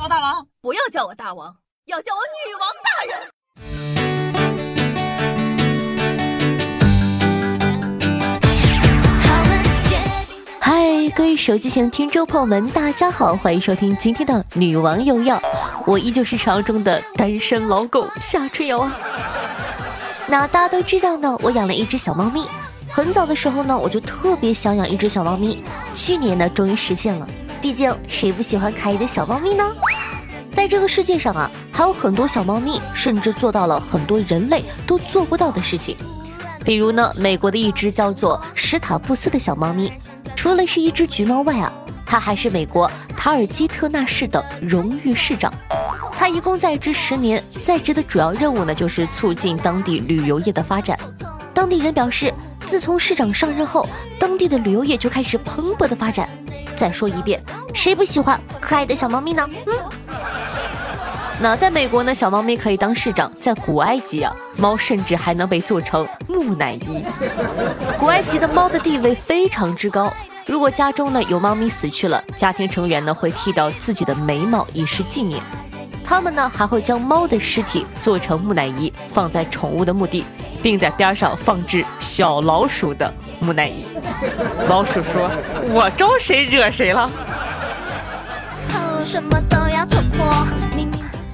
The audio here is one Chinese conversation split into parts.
我大王，不要叫我大王，要叫我女王大人。嗨，各位手机前的听众朋友们，大家好，欢迎收听今天的女王有药，我依旧是传说中的单身老狗夏春瑶啊。那大家都知道呢，我养了一只小猫咪，很早的时候呢，我就特别想养一只小猫咪，去年呢，终于实现了。毕竟谁不喜欢可爱的小猫咪呢？在这个世界上啊，还有很多小猫咪，甚至做到了很多人类都做不到的事情。比如呢，美国的一只叫做史塔布斯的小猫咪。除了是一只橘猫外啊，它还是美国塔尔基特纳市的荣誉市长。他一共在职十年，在职的主要任务呢就是促进当地旅游业的发展。当地人表示，自从市长上任后，当地的旅游业就开始蓬勃的发展。再说一遍，谁不喜欢可爱的小猫咪呢？嗯。那在美国呢，小猫咪可以当市长；在古埃及啊，猫甚至还能被做成木乃伊。古埃及的猫的地位非常之高。如果家中呢有猫咪死去了，家庭成员呢会剃掉自己的眉毛以示纪念。他们呢还会将猫的尸体做成木乃伊，放在宠物的墓地，并在边上放置小老鼠的木乃伊。老鼠说：“我招谁惹谁了？”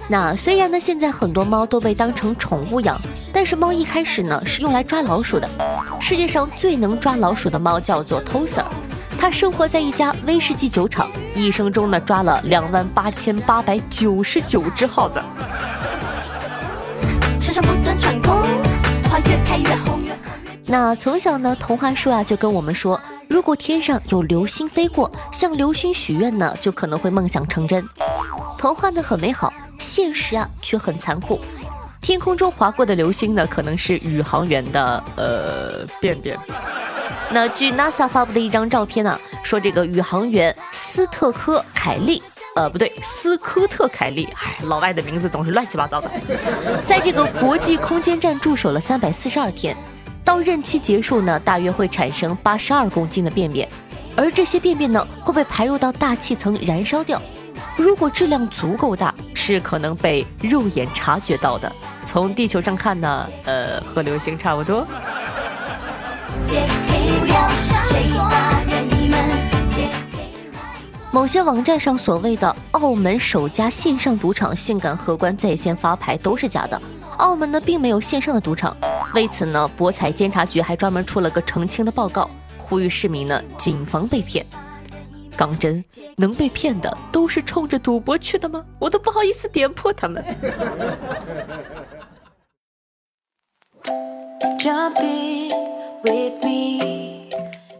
那虽然呢现在很多猫都被当成宠物养，但是猫一开始呢是用来抓老鼠的。世界上最能抓老鼠的猫叫做 Toser。它生活在一家威士忌酒厂，一生中呢抓了两万八千八百九十九只耗子。那从小呢，童话书啊就跟我们说，如果天上有流星飞过，向流星许愿呢，就可能会梦想成真。童话呢很美好，现实啊却很残酷。天空中划过的流星呢，可能是宇航员的呃便便。那据 NASA 发布的一张照片呢，说这个宇航员斯特科凯利，呃，不对，斯科特凯利，唉，老外的名字总是乱七八糟的，在这个国际空间站驻守了三百四十二天，到任期结束呢，大约会产生八十二公斤的便便，而这些便便呢，会被排入到大气层燃烧掉，如果质量足够大，是可能被肉眼察觉到的。从地球上看呢，呃，和流星差不多。某些网站上所谓的澳门首家线上赌场性感荷官在线发牌都是假的，澳门呢并没有线上的赌场。为此呢，博彩监察局还专门出了个澄清的报告，呼吁市民呢谨防被骗。港真，能被骗的都是冲着赌博去的吗？我都不好意思点破他们。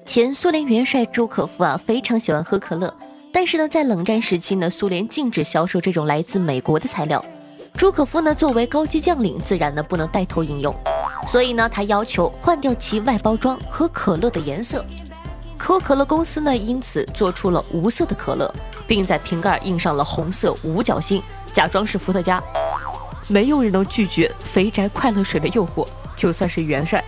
前苏联元帅朱可夫啊，非常喜欢喝可乐。但是呢，在冷战时期呢，苏联禁止销售这种来自美国的材料。朱可夫呢，作为高级将领，自然呢不能带头饮用，所以呢，他要求换掉其外包装和可乐的颜色。可口可乐公司呢，因此做出了无色的可乐，并在瓶盖印上了红色五角星，假装是伏特加。没有人能拒绝肥宅快乐水的诱惑，就算是元帅。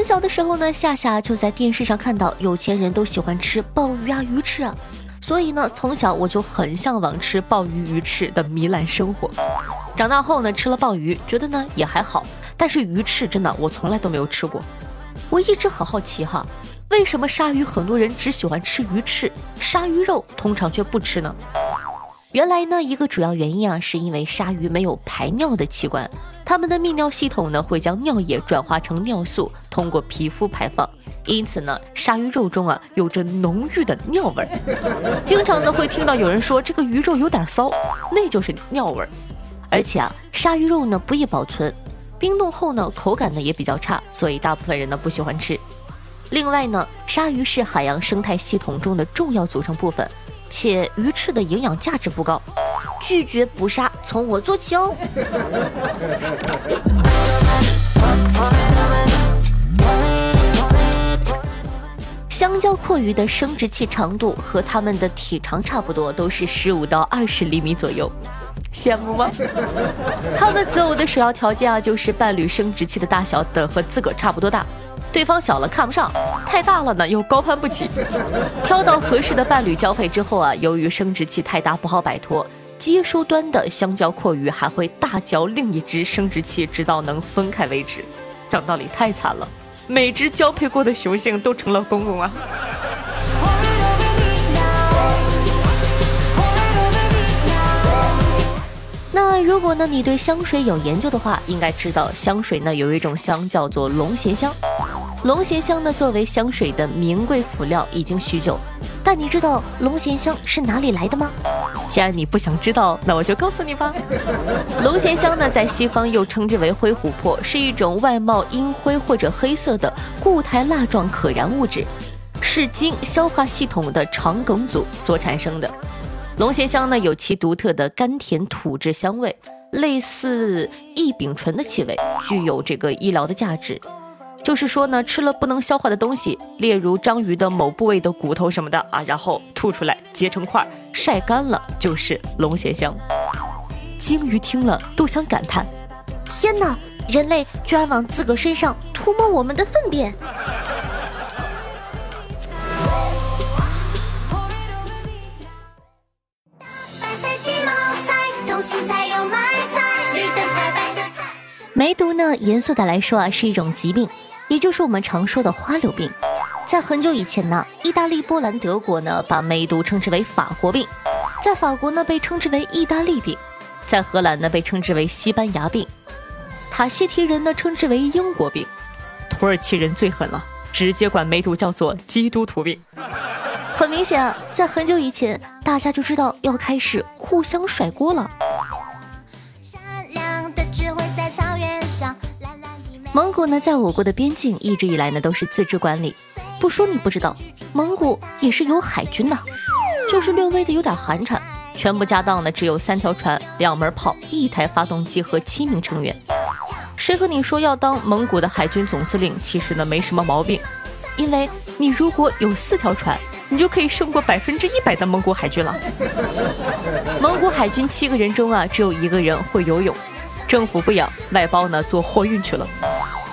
很小的时候呢，夏夏就在电视上看到有钱人都喜欢吃鲍鱼啊、鱼翅啊，所以呢，从小我就很向往吃鲍鱼、鱼翅的糜烂生活。长大后呢，吃了鲍鱼，觉得呢也还好，但是鱼翅真的我从来都没有吃过。我一直很好奇哈，为什么鲨鱼很多人只喜欢吃鱼翅，鲨鱼肉通常却不吃呢？原来呢，一个主要原因啊，是因为鲨鱼没有排尿的器官，它们的泌尿系统呢会将尿液转化成尿素，通过皮肤排放，因此呢，鲨鱼肉中啊有着浓郁的尿味儿。经常呢会听到有人说这个鱼肉有点骚，那就是尿味儿。而且啊，鲨鱼肉呢不易保存，冰冻后呢口感呢也比较差，所以大部分人呢不喜欢吃。另外呢，鲨鱼是海洋生态系统中的重要组成部分。且鱼翅的营养价值不高，拒绝捕杀，从我做起哦。香蕉阔鱼的生殖器长度和它们的体长差不多，都是十五到二十厘米左右。羡慕吗？他们择偶的首要条件啊，就是伴侣生殖器的大小得和自个儿差不多大，对方小了看不上，太大了呢又高攀不起。挑到合适的伴侣交配之后啊，由于生殖器太大不好摆脱，接收端的香蕉阔鱼还会大嚼另一只生殖器，直到能分开为止。讲道理太惨了，每只交配过的雄性都成了公公啊。那如果呢，你对香水有研究的话，应该知道香水呢有一种香叫做龙涎香。龙涎香呢作为香水的名贵辅料已经许久，但你知道龙涎香是哪里来的吗？既然你不想知道，那我就告诉你吧。龙涎香呢在西方又称之为灰琥珀，是一种外貌阴灰或者黑色的固态蜡状可燃物质，是经消化系统的肠梗阻所产生的。龙涎香呢，有其独特的甘甜土质香味，类似异丙醇的气味，具有这个医疗的价值。就是说呢，吃了不能消化的东西，例如章鱼的某部位的骨头什么的啊，然后吐出来结成块，晒干了就是龙涎香。鲸鱼听了都想感叹：天哪，人类居然往自个身上涂抹我们的粪便！梅毒呢，严肃的来说啊，是一种疾病，也就是我们常说的花柳病。在很久以前呢，意大利、波兰、德国呢，把梅毒称之为法国病；在法国呢，被称之为意大利病；在荷兰呢，被称之为西班牙病；塔希提人呢，称之为英国病；土耳其人最狠了，直接管梅毒叫做基督徒病。很明显啊，在很久以前，大家就知道要开始互相甩锅了。蒙古呢，在我国的边境一直以来呢都是自治管理。不说你不知道，蒙古也是有海军的，就是略微的有点寒碜。全部家当呢只有三条船、两门炮、一台发动机和七名成员。谁和你说要当蒙古的海军总司令？其实呢没什么毛病，因为你如果有四条船，你就可以胜过百分之一百的蒙古海军了。蒙古海军七个人中啊，只有一个人会游泳。政府不养，外包呢做货运去了。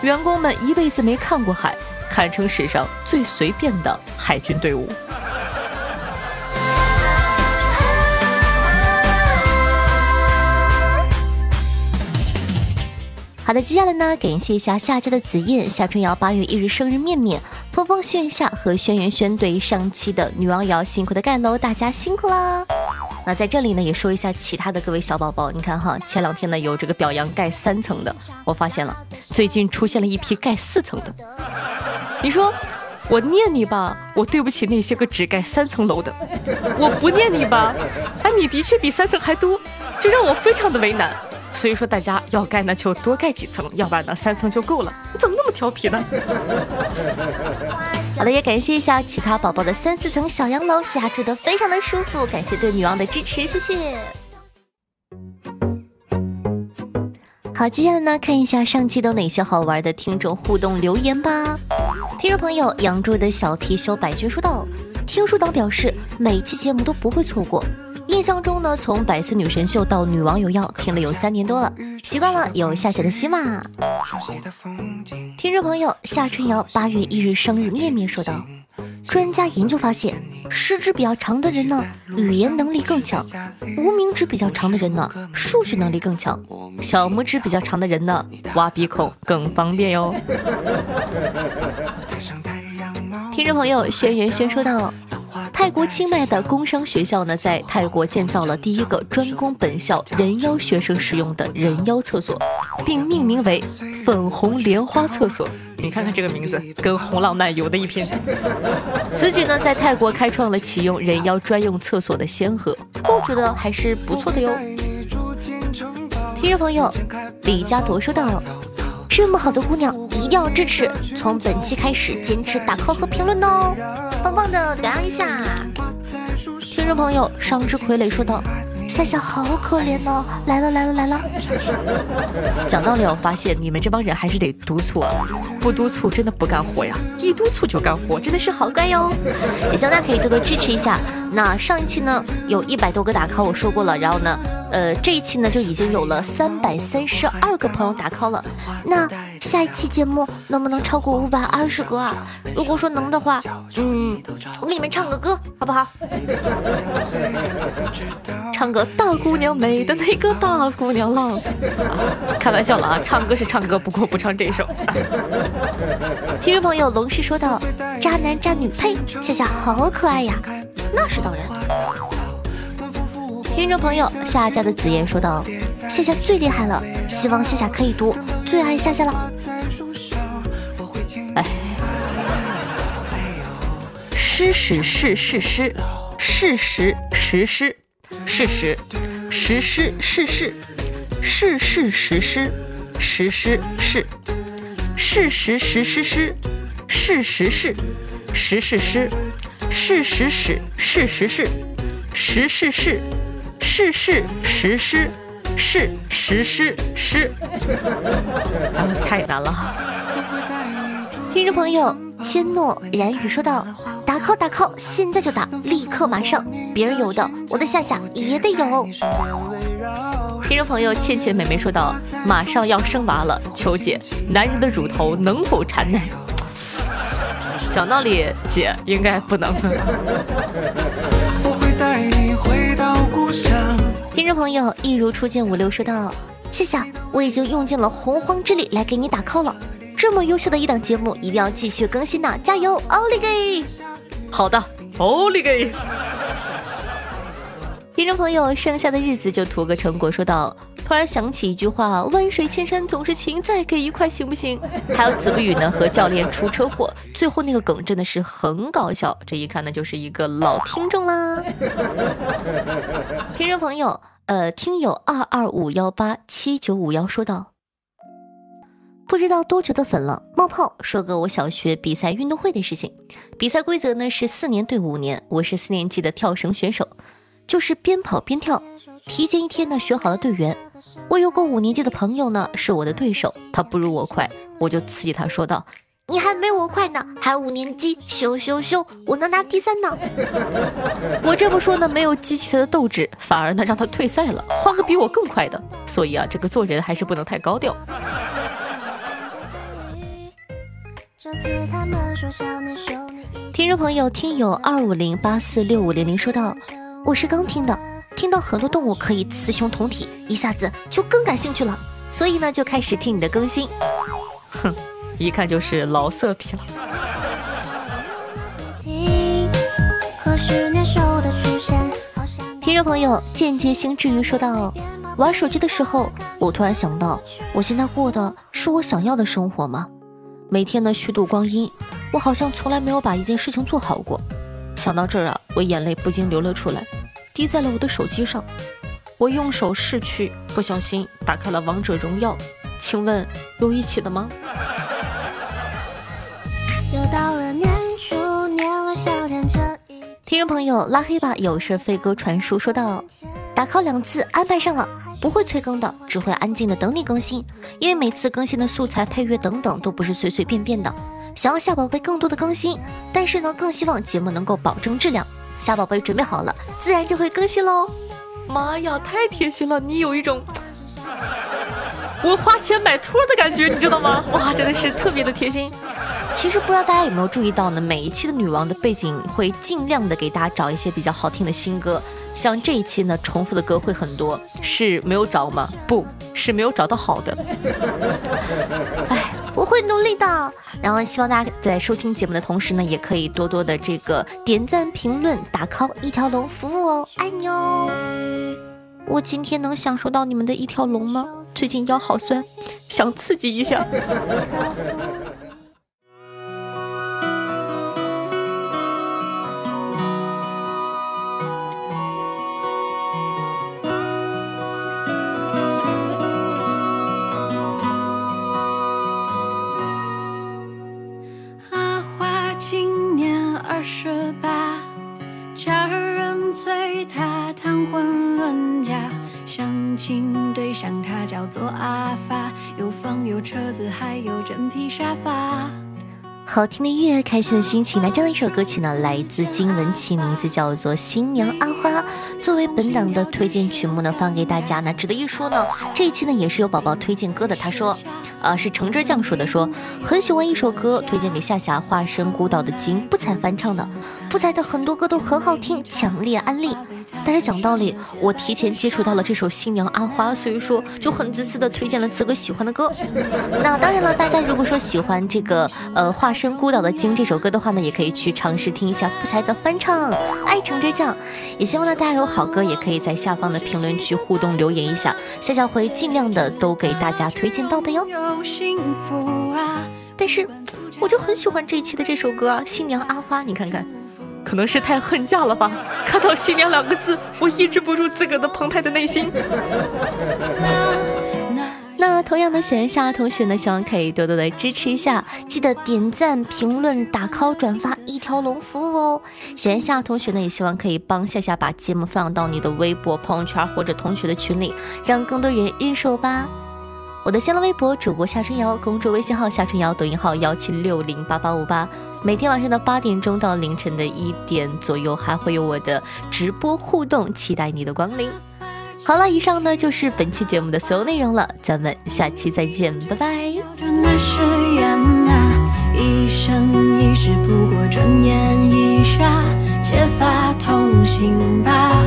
员工们一辈子没看过海，堪称史上最随便的海军队伍。好的，接下来呢，感谢一下夏家的紫燕、夏春瑶八月一日生日面面、风风轩夏和轩辕轩对上期的女王瑶辛苦的盖楼，大家辛苦啦！那在这里呢，也说一下其他的各位小宝宝，你看哈，前两天呢有这个表扬盖三层的，我发现了，最近出现了一批盖四层的。你说我念你吧，我对不起那些个只盖三层楼的；我不念你吧，哎，你的确比三层还多，这让我非常的为难。所以说大家要盖呢就多盖几层，要不然呢三层就够了。调皮呢？好了，也感谢一下其他宝宝的三四层小洋楼，下住的非常的舒服。感谢对女王的支持，谢谢。好，接下来呢，看一下上期都哪些好玩的听众互动留言吧。听众朋友养猪的小貔貅百军说道：“听书党表示每期节目都不会错过。印象中呢，从百思女神秀到女王有药，听了有三年多了，习惯了有下雪的希望。听众朋友夏春瑶八月一日生日面面说道：“专家研究发现，食指比较长的人呢，语言能力更强；无名指比较长的人呢，数学能力更强；小拇指比较长的人呢，挖鼻孔更方便哟。”听众朋友轩辕轩说道。泰国清迈的工商学校呢，在泰国建造了第一个专供本校人妖学生使用的人妖厕所，并命名为“粉红莲花厕所”。你看看这个名字，跟红浪漫有的一拼。此举呢，在泰国开创了启用人妖专用厕所的先河，我觉得还是不错的哟。听众朋友李佳铎说道：“这么好的姑娘，一定要支持！从本期开始，坚持打 call 和评论哦。”棒棒的表扬一下，听众朋友，上之傀儡说道：“夏夏好可怜哦，来了来了来了。讲道理，我发现你们这帮人还是得督促啊，不督促真的不干活呀，一督促就干活，真的是好乖哟。也希望大家可以多多支持一下。那上一期呢，有一百多个打 call，我说过了，然后呢。呃，这一期呢就已经有了三百三十二个朋友打 call 了，那下一期节目能不能超过五百二十个啊？如果说能的话，嗯，我给你们唱个歌，好不好？唱个大姑娘美的那个大姑娘浪，开玩笑了啊，唱歌是唱歌，不过不唱这首。听众朋友龙氏说道：“渣男渣女呸，夏夏好可爱呀，那是当然。听众朋友，夏家的紫言说道：“夏夏最厉害了，希望夏夏可以读，最爱夏夏了。”哎，诗史是事实，事实实施，事实实施事事，事事实施，实施是，事实实施施，事实是，实事施，事实是，事实是，实事是。是是实施，是实施施，太难了。听众朋友，千诺然语说道：“打 call 打 call，现在就打，立刻马上。别人有的，我的夏夏也得有。”听众朋友，倩倩妹妹说道：“马上要生娃了，求姐，男人的乳头能否产奶？” 讲道理，姐应该不能。朋友，一如初见五六说道：“谢谢，我已经用尽了洪荒之力来给你打 call 了。这么优秀的一档节目，一定要继续更新呐！加油，奥利给！好的，奥利给！听众朋友，剩下的日子就图个成果。说道。突然想起一句话：“万水千山总是情，再给一块行不行？”还有子不语呢和教练出车祸，最后那个梗真的是很搞笑。这一看呢就是一个老听众啦。听众朋友，呃，听友二二五幺八七九五幺说道：“不知道多久的粉了，冒泡说个我小学比赛运动会的事情。比赛规则呢是四年对五年，我是四年级的跳绳选手，就是边跑边跳。提前一天呢学好了队员。”我有个五年级的朋友呢，是我的对手，他不如我快，我就刺激他说道：“你还没我快呢，还五年级，羞羞羞，我能拿第三呢。”我这么说呢，没有激起他的斗志，反而呢让他退赛了，换个比我更快的。所以啊，这个做人还是不能太高调。听众朋友，听友二五零八四六五零零说道：“我是刚听的。”听到很多动物可以雌雄同体，一下子就更感兴趣了，所以呢就开始听你的更新。哼，一看就是老色批了。听众朋友，间接性治愈说道：玩手机的时候，我突然想到，我现在过的是我想要的生活吗？每天的虚度光阴，我好像从来没有把一件事情做好过。想到这儿啊，我眼泪不禁流了出来。滴在了我的手机上，我用手拭去，不小心打开了王者荣耀。请问有一起的吗？又到了年初年尾小点这一听众朋友拉黑吧，有事飞鸽传书说道：打 call 两次安排上了，不会催更的，只会安静的等你更新，因为每次更新的素材、配乐等等都不是随随便便的。想要夏宝贝更多的更新，但是呢，更希望节目能够保证质量。小宝贝准备好了，自然就会更新喽。妈呀，太贴心了！你有一种我花钱买托的感觉，你知道吗？哇，真的是特别的贴心。其实不知道大家有没有注意到呢？每一期的女王的背景会尽量的给大家找一些比较好听的新歌，像这一期呢，重复的歌会很多，是没有找吗？不是没有找到好的。哎。我会努力的，然后希望大家在收听节目的同时呢，也可以多多的这个点赞、评论、打 call，一条龙服务哦，爱你哦！我今天能享受到你们的一条龙吗？最近腰好酸，想刺激一下。沙发。好听的音乐，开心的心情。那这样一首歌曲呢，来自金文岐，名字叫做《新娘阿花》。作为本档的推荐曲目呢，放给大家。那值得一说呢，这一期呢也是有宝宝推荐歌的。他说，呃，是橙汁酱说的，说很喜欢一首歌，推荐给夏夏，化身孤岛的鲸不才翻唱的，不才的很多歌都很好听，强烈安利。但是讲道理，我提前接触到了这首《新娘阿花》，所以说就很自私的推荐了自个喜欢的歌。那当然了，大家如果说喜欢这个呃化身孤岛的鲸这首歌的话呢，也可以去尝试听一下不才的翻唱《爱成这样》。也希望呢大家有好歌，也可以在下方的评论区互动留言一下，夏夏会尽量的都给大家推荐到的哟。但是我就很喜欢这一期的这首歌啊，《新娘阿花》，你看看。可能是太恨嫁了吧！看到“新娘”两个字，我抑制不住自个的澎湃的内心。那同样的，选夏同学呢，希望可以多多的支持一下，记得点赞、评论、打 call、转发，一条龙服务哦。选夏同学呢，也希望可以帮夏夏把节目分享到你的微博、朋友圈或者同学的群里，让更多人认识我吧。我的新浪微博主播夏春瑶，公众微信号夏春瑶，抖音号幺七六零八八五八。每天晚上的八点钟到凌晨的一点左右，还会有我的直播互动，期待你的光临。好了，以上呢就是本期节目的所有内容了，咱们下期再见，拜拜。一生一世不过转眼一眨，结发同行吧。